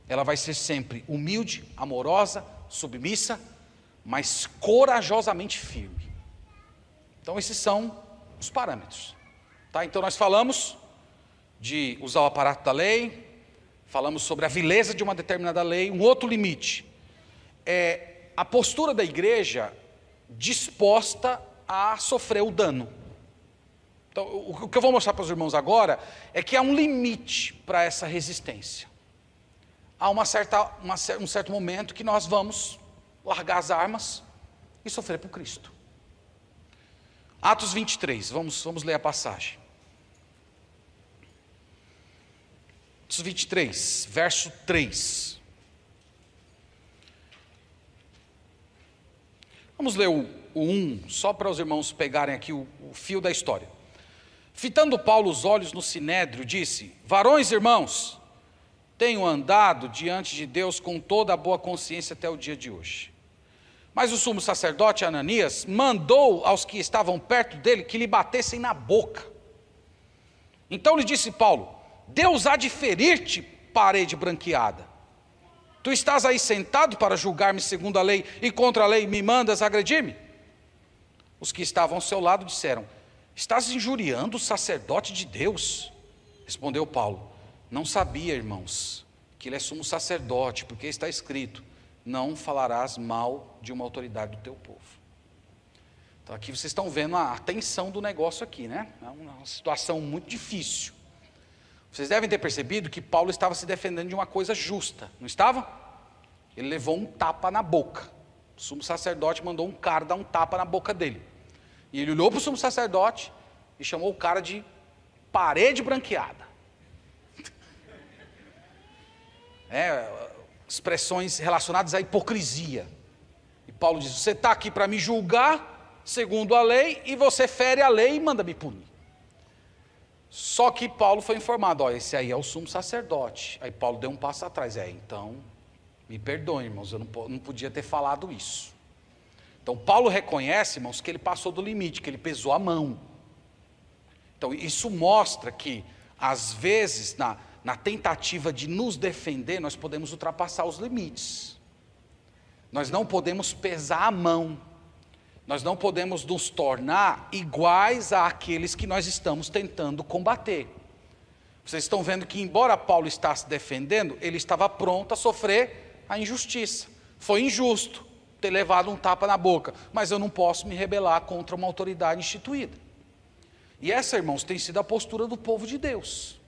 Ela vai ser sempre humilde, amorosa, submissa, mas corajosamente firme. Então, esses são os parâmetros. Tá? Então, nós falamos de usar o aparato da lei, falamos sobre a vileza de uma determinada lei. Um outro limite é a postura da igreja disposta a sofrer o dano. Então, o que eu vou mostrar para os irmãos agora é que há um limite para essa resistência. Há uma certa, uma, um certo momento que nós vamos largar as armas e sofrer por Cristo. Atos 23, vamos, vamos ler a passagem. Atos 23, verso 3. Vamos ler o 1, só para os irmãos pegarem aqui o, o fio da história. Fitando Paulo os olhos no sinédrio, disse: Varões irmãos, tenho andado diante de Deus com toda a boa consciência até o dia de hoje. Mas o sumo sacerdote Ananias mandou aos que estavam perto dele que lhe batessem na boca. Então lhe disse Paulo: Deus há de ferir-te, parede branqueada. Tu estás aí sentado para julgar-me segundo a lei e contra a lei me mandas agredir-me? Os que estavam ao seu lado disseram: Estás injuriando o sacerdote de Deus? Respondeu Paulo: Não sabia, irmãos, que ele é sumo sacerdote, porque está escrito: Não falarás mal de uma autoridade do teu povo. Então aqui vocês estão vendo a tensão do negócio aqui, né? É uma situação muito difícil. Vocês devem ter percebido que Paulo estava se defendendo de uma coisa justa, não estava? Ele levou um tapa na boca. O sumo sacerdote mandou um cara dar um tapa na boca dele. E ele olhou para o sumo sacerdote e chamou o cara de parede branqueada. É, expressões relacionadas à hipocrisia. E Paulo diz: Você está aqui para me julgar segundo a lei, e você fere a lei e manda me punir. Só que Paulo foi informado: Ó, esse aí é o sumo sacerdote. Aí Paulo deu um passo atrás: É, então me perdoem, irmãos, eu não, não podia ter falado isso. Então, Paulo reconhece, irmãos, que ele passou do limite, que ele pesou a mão. Então, isso mostra que, às vezes, na, na tentativa de nos defender, nós podemos ultrapassar os limites. Nós não podemos pesar a mão. Nós não podemos nos tornar iguais àqueles que nós estamos tentando combater. Vocês estão vendo que, embora Paulo está se defendendo, ele estava pronto a sofrer a injustiça. Foi injusto ter levado um tapa na boca, mas eu não posso me rebelar contra uma autoridade instituída. E essa, irmãos, tem sido a postura do povo de Deus.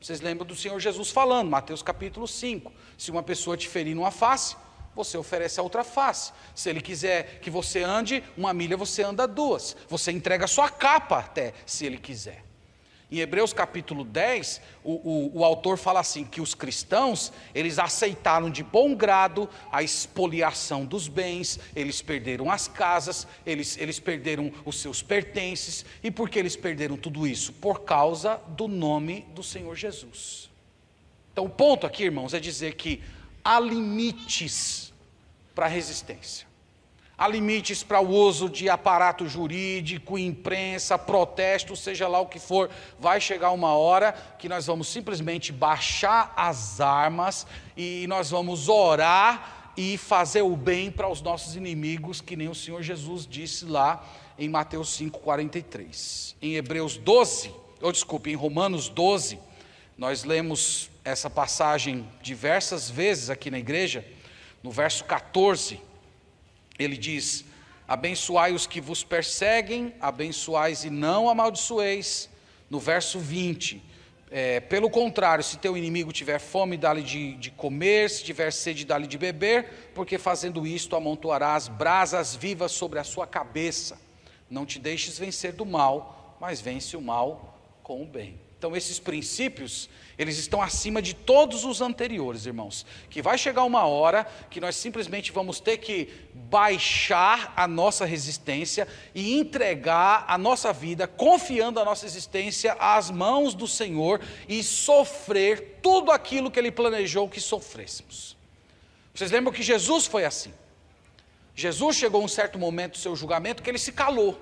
Vocês lembram do Senhor Jesus falando, Mateus capítulo 5: se uma pessoa te ferir numa face, você oferece a outra face. Se ele quiser que você ande uma milha, você anda duas. Você entrega a sua capa até, se ele quiser. Em Hebreus capítulo 10, o, o, o, autor fala assim: que os cristãos, eles aceitaram de bom grado a expoliação dos bens, eles perderam as casas, eles, eles perderam os seus pertences. E por que eles perderam tudo isso? Por causa do nome do Senhor Jesus. Então, o ponto aqui, irmãos, é dizer que há limites para a resistência. Há limites para o uso de aparato jurídico, imprensa, protesto, seja lá o que for. Vai chegar uma hora que nós vamos simplesmente baixar as armas e nós vamos orar e fazer o bem para os nossos inimigos, que nem o Senhor Jesus disse lá em Mateus 5,43. Em Hebreus 12, ou desculpe, em Romanos 12, nós lemos essa passagem diversas vezes aqui na igreja, no verso 14 ele diz: Abençoai os que vos perseguem, abençoais e não amaldiçoeis. No verso 20, é, pelo contrário, se teu inimigo tiver fome, dá-lhe de, de, comer, se tiver sede, dá-lhe de beber, porque fazendo isto amontoarás brasas vivas sobre a sua cabeça. Não te deixes vencer do mal, mas vence o mal com o bem. Então, esses princípios, eles estão acima de todos os anteriores, irmãos. Que vai chegar uma hora que nós simplesmente vamos ter que baixar a nossa resistência e entregar a nossa vida, confiando a nossa existência às mãos do Senhor e sofrer tudo aquilo que Ele planejou que sofrêssemos. Vocês lembram que Jesus foi assim? Jesus chegou a um certo momento do seu julgamento que ele se calou.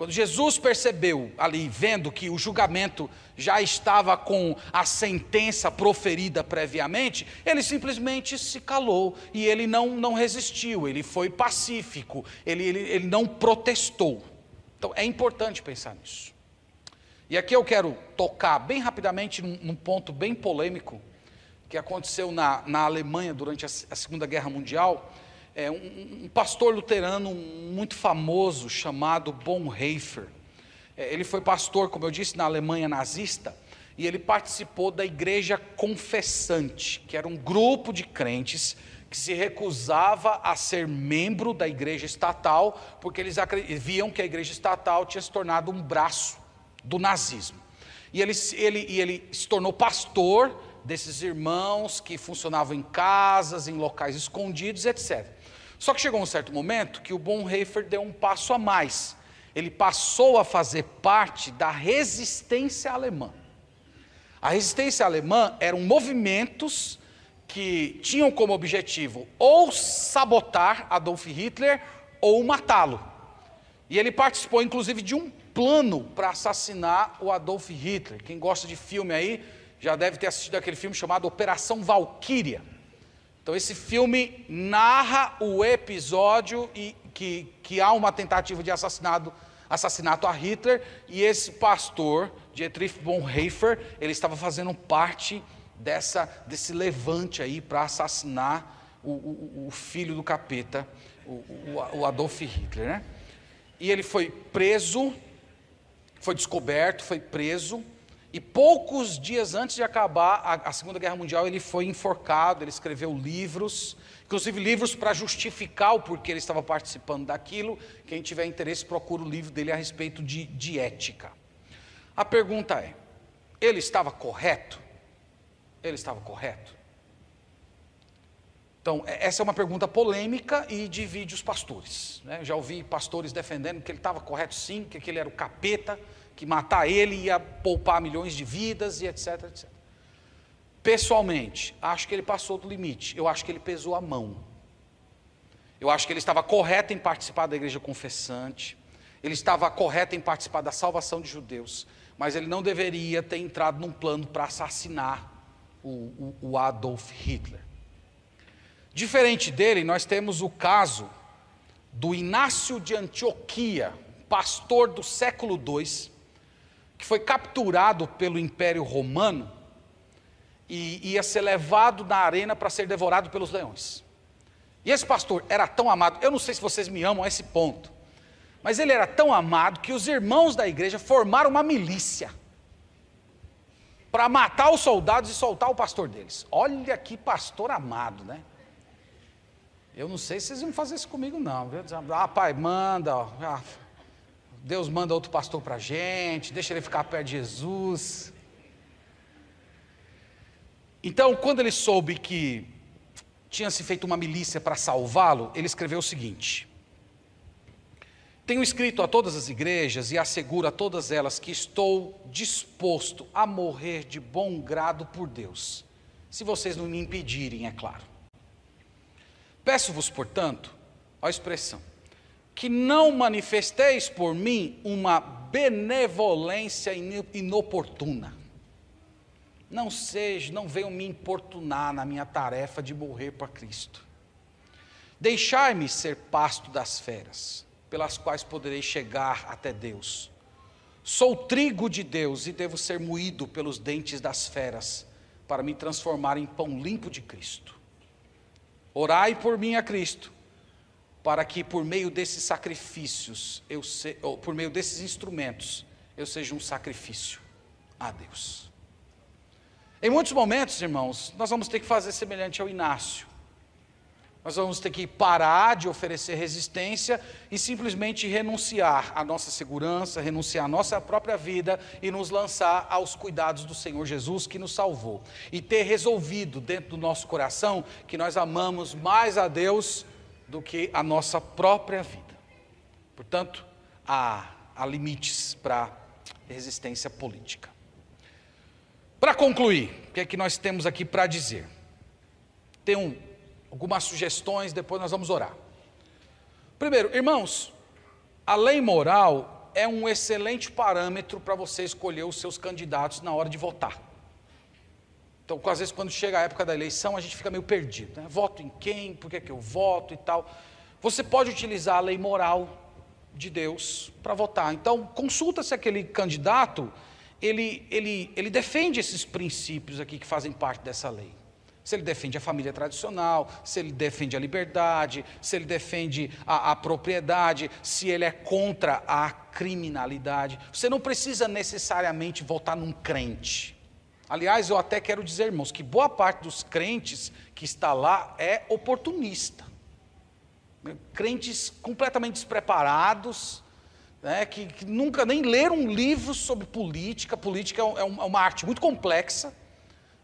Quando Jesus percebeu ali, vendo que o julgamento já estava com a sentença proferida previamente, ele simplesmente se calou e ele não, não resistiu, ele foi pacífico, ele, ele, ele não protestou. Então é importante pensar nisso. E aqui eu quero tocar bem rapidamente num, num ponto bem polêmico que aconteceu na, na Alemanha durante a, a Segunda Guerra Mundial é, um, um, pastor luterano muito famoso chamado Bonhoeffer. É, ele foi pastor, como eu disse, na Alemanha nazista, e ele participou da Igreja Confessante, que era um grupo de crentes que se recusava a ser membro da igreja estatal, porque eles viam que a igreja estatal tinha se tornado um braço do nazismo. E ele, ele, e ele se tornou pastor desses irmãos que funcionavam em casas, em locais escondidos, etc. Só que chegou um certo momento que o Bonhoeffer deu um passo a mais. Ele passou a fazer parte da resistência alemã. A resistência alemã eram movimentos que tinham como objetivo ou sabotar Adolf Hitler ou matá-lo. E ele participou, inclusive, de um plano para assassinar o Adolf Hitler. Quem gosta de filme aí já deve ter assistido aquele filme chamado Operação Valkyria. Então, esse filme narra o episódio e que, que há uma tentativa de assassinato, assassinato a Hitler, e esse pastor, Dietrich Bonhoeffer, ele estava fazendo parte dessa, desse levante aí para assassinar o, o, o, filho do capeta, o, o Adolf Hitler. Né? E ele foi preso, foi descoberto, foi preso, e poucos dias antes de acabar a, a, Segunda Guerra Mundial, ele foi enforcado, ele escreveu livros, inclusive livros para justificar o porquê ele estava participando daquilo. Quem tiver interesse, procura o livro dele a respeito de, de ética. A pergunta é: ele estava correto? Ele estava correto? Então, é, essa é uma pergunta polêmica e divide os pastores. Né? Já ouvi pastores defendendo que ele estava correto sim, que ele era o capeta que matar ele ia poupar milhões de vidas e etc, etc. Pessoalmente, acho que ele passou do limite. Eu acho que ele pesou a mão. Eu acho que ele estava correto em participar da igreja confessante. Ele estava correto em participar da salvação de judeus. Mas ele não deveria ter entrado num plano para assassinar o, o, o Adolf Hitler. Diferente dele, nós temos o caso do Inácio de Antioquia, pastor do século II, que foi capturado pelo Império Romano e ia ser levado na arena para ser devorado pelos leões. E esse pastor era tão amado, eu não sei se vocês me amam a esse ponto, Mas ele era tão amado que os irmãos da igreja formaram uma milícia para matar os soldados e soltar o pastor deles. Olha que pastor amado, né? Eu não sei se vocês vão fazer isso comigo, não. Ah, pai, manda. Ah, Deus manda outro pastor para a gente, deixa ele ficar perto de Jesus. Então, quando ele soube que tinha se feito uma milícia para salvá-lo, ele escreveu o seguinte: Tenho escrito a todas as igrejas e asseguro a todas elas que estou disposto a morrer de bom grado por Deus, se vocês não me impedirem, é claro. Peço-vos, portanto, a expressão, que não manifesteis por mim uma benevolência inoportuna. Não seja, não venham me importunar na minha tarefa de morrer para Cristo. Deixai-me ser pasto das feras pelas quais poderei chegar até Deus. Sou trigo de Deus e devo ser moído pelos dentes das feras, para me transformar em pão limpo de Cristo. Orai por mim a Cristo, para que por meio desses sacrifícios, eu se, por meio desses instrumentos, eu seja um sacrifício a Deus. Em muitos momentos, irmãos, nós vamos ter que fazer semelhante ao Inácio. Nós vamos ter que parar de oferecer resistência e simplesmente renunciar à nossa segurança, renunciar à nossa própria vida e nos lançar aos cuidados do Senhor Jesus que nos salvou. E ter resolvido dentro do nosso coração que nós amamos mais a Deus do que a nossa própria vida. Portanto, há, há limites para resistência política. Para concluir, o que é que nós temos aqui para dizer? Tem um algumas sugestões, depois nós vamos orar. Primeiro, irmãos, a lei moral é um excelente parâmetro para você escolher os seus candidatos na hora de votar. Então, às vezes, quando chega a época da eleição, a gente fica meio perdido. Né? Voto em quem? Por que, que eu voto e tal? Você pode utilizar a lei moral de Deus para votar. Então, consulta se aquele candidato ele, ele, ele defende esses princípios aqui que fazem parte dessa lei. Se ele defende a família tradicional, se ele defende a liberdade, se ele defende a, a, propriedade, se ele é contra a criminalidade. Você não precisa necessariamente votar num crente. Aliás, eu até quero dizer, irmãos, que boa parte dos crentes que está lá é oportunista. Crentes completamente despreparados, né, que, que, nunca nem leram um livro sobre política. Política é, é, é uma arte muito complexa.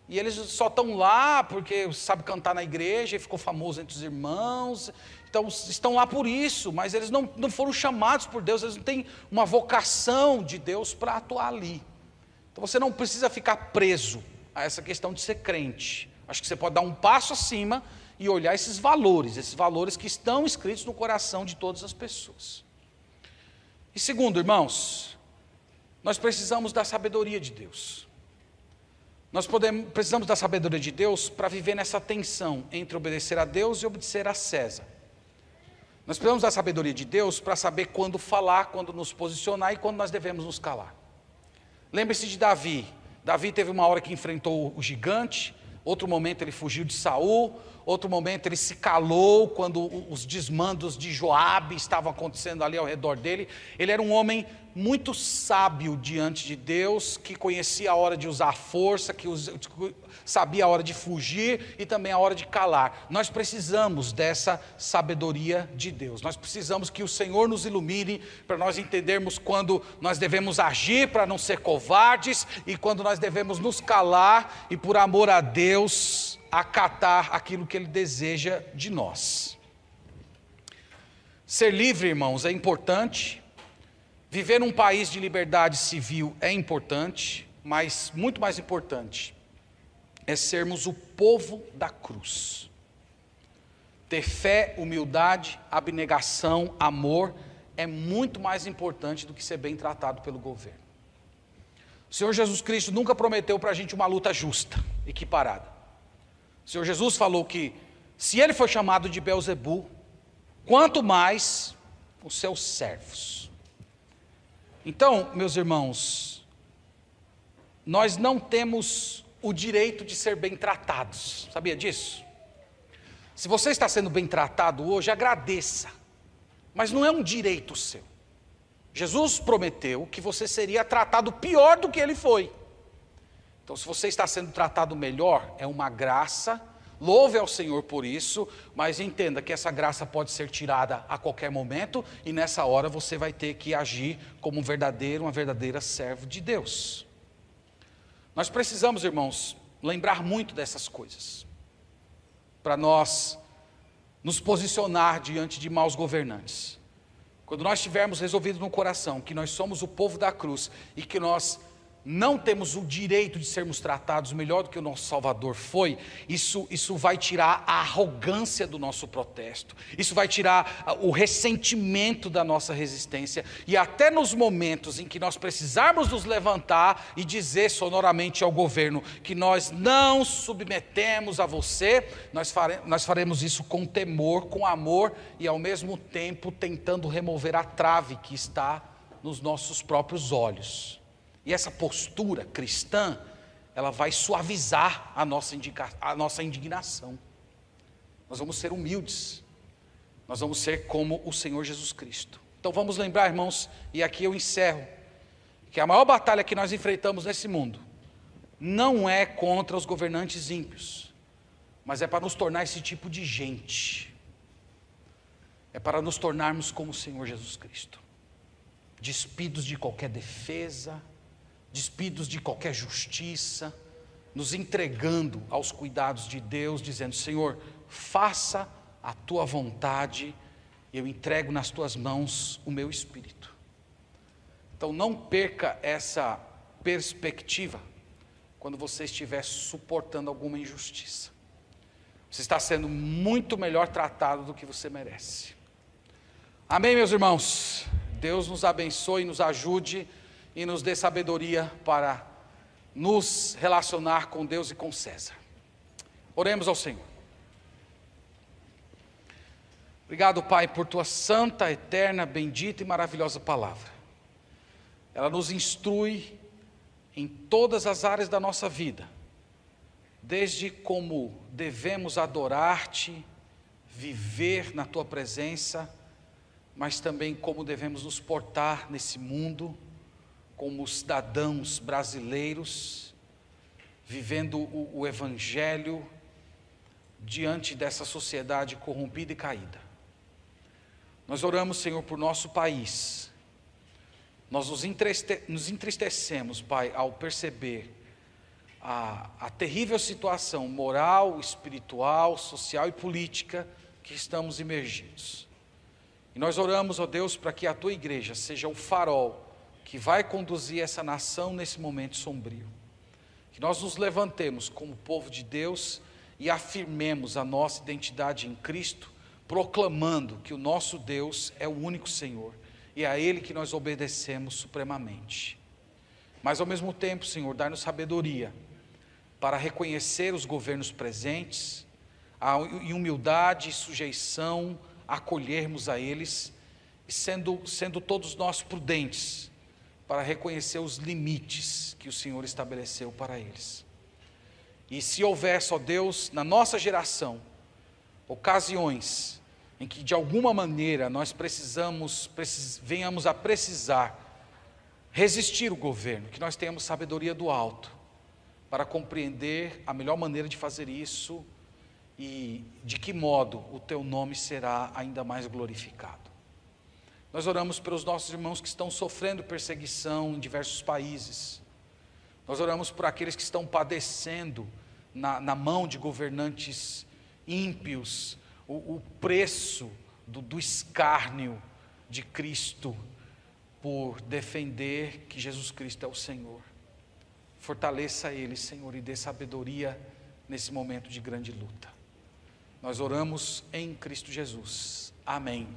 E eles só estão lá porque sabe cantar na igreja e ficou famoso entre os irmãos. Então estão lá por isso, mas eles não, não foram chamados por Deus, eles não têm uma vocação de Deus para atuar ali. Então você não precisa ficar preso a essa questão de ser crente. Acho que você pode dar um passo acima e olhar esses valores, esses valores que estão escritos no coração de todas as pessoas. E segundo, irmãos, nós precisamos da sabedoria de Deus. Nós podemos, precisamos da sabedoria de Deus para viver nessa tensão entre obedecer a Deus e obedecer a César. Nós precisamos da sabedoria de Deus para saber quando falar, quando nos posicionar e quando nós devemos nos calar. Lembre-se de Davi. Davi teve uma hora que enfrentou o gigante, outro momento ele fugiu de Saul, outro momento ele se calou quando os desmandos de Joabe estavam acontecendo ali ao redor dele. Ele era um homem muito sábio diante de Deus, que conhecia a hora de usar força, que sabia a hora de fugir e também a hora de calar. Nós precisamos dessa sabedoria de Deus. Nós precisamos que o Senhor nos ilumine para nós entendermos quando nós devemos agir para não ser covardes e quando nós devemos nos calar e por amor a Deus acatar aquilo que Ele deseja de nós. Ser livre, irmãos, é importante. Viver num país de liberdade civil é importante, mas muito mais importante é sermos o povo da cruz. Ter fé, humildade, abnegação, amor é muito mais importante do que ser bem tratado pelo governo. O Senhor Jesus Cristo nunca prometeu para a gente uma luta justa, equiparada. O Senhor Jesus falou que se ele foi chamado de Beuzebu, quanto mais os seus servos. Então, meus irmãos, nós não temos o direito de ser bem tratados. Sabia disso? Se você está sendo bem tratado hoje, agradeça. Mas não é um direito seu. Jesus prometeu que você seria tratado pior do que ele foi. Então, se você está sendo tratado melhor, é uma graça, louve ao Senhor por isso, mas entenda que essa graça pode ser tirada a qualquer momento e nessa hora você vai ter que agir como um verdadeiro, uma verdadeira servo de Deus. Nós precisamos, irmãos, lembrar muito dessas coisas, para nós nos posicionar diante de maus governantes. Quando nós tivermos resolvido no coração que nós somos o povo da cruz e que nós não temos o direito de sermos tratados melhor do que o nosso Salvador foi, isso, isso vai tirar a arrogância do nosso protesto, isso vai tirar o ressentimento da nossa resistência, e até nos momentos em que nós precisarmos nos levantar e dizer sonoramente ao governo que nós não submetemos a você, nós, fare, nós faremos isso com temor, com amor e ao mesmo tempo tentando remover a trave que está nos nossos próprios olhos. E essa postura cristã, ela vai suavizar a nossa, indica, a nossa indignação. Nós vamos ser humildes. Nós vamos ser como o Senhor Jesus Cristo. Então vamos lembrar, irmãos, e aqui eu encerro, que a maior batalha que nós enfrentamos nesse mundo não é contra os governantes ímpios, mas é para nos tornar esse tipo de gente. É para nos tornarmos como o Senhor Jesus Cristo, despidos de qualquer defesa, despidos de qualquer justiça, nos entregando aos cuidados de Deus, dizendo: Senhor, faça a tua vontade, eu entrego nas tuas mãos o meu espírito. Então não perca essa perspectiva quando você estiver suportando alguma injustiça. Você está sendo muito melhor tratado do que você merece. Amém, meus irmãos? Deus nos abençoe e nos ajude e nos dê sabedoria para nos relacionar com Deus e com César. Oremos ao Senhor. Obrigado, Pai, por tua santa, eterna, bendita e maravilhosa palavra. Ela nos instrui em todas as áreas da nossa vida, desde como devemos adorar-te, viver na tua presença, mas também como devemos nos portar nesse mundo como cidadãos brasileiros, vivendo o, o Evangelho diante dessa sociedade corrompida e caída. Nós oramos, Senhor, por nosso país. Nós nos, entriste nos entristecemos, Pai, ao perceber a, a terrível situação moral, espiritual, social e política que estamos imergidos. E nós oramos, ó Deus, para que a tua igreja seja o farol que vai conduzir essa nação nesse momento sombrio. Que nós nos levantemos como povo de Deus e afirmemos a nossa identidade em Cristo, proclamando que o nosso Deus é o único Senhor e é a Ele que nós obedecemos supremamente. Mas ao mesmo tempo, Senhor, dá-nos sabedoria para reconhecer os governos presentes, em humildade e sujeição, acolhermos a eles, sendo, sendo todos nós prudentes para reconhecer os limites que o Senhor estabeleceu para eles. E se houver, só Deus, na nossa geração, ocasiões em que de alguma maneira nós precisamos, precis, venhamos a precisar resistir o governo, que nós tenhamos sabedoria do alto para compreender a melhor maneira de fazer isso e de que modo o teu nome será ainda mais glorificado. Nós oramos pelos nossos irmãos que estão sofrendo perseguição em diversos países. Nós oramos por aqueles que estão padecendo na, na mão de governantes ímpios o, o preço do, do escárnio de Cristo por defender que Jesus Cristo é o Senhor. Fortaleça eles, Senhor, e dê sabedoria nesse momento de grande luta. Nós oramos em Cristo Jesus. Amém.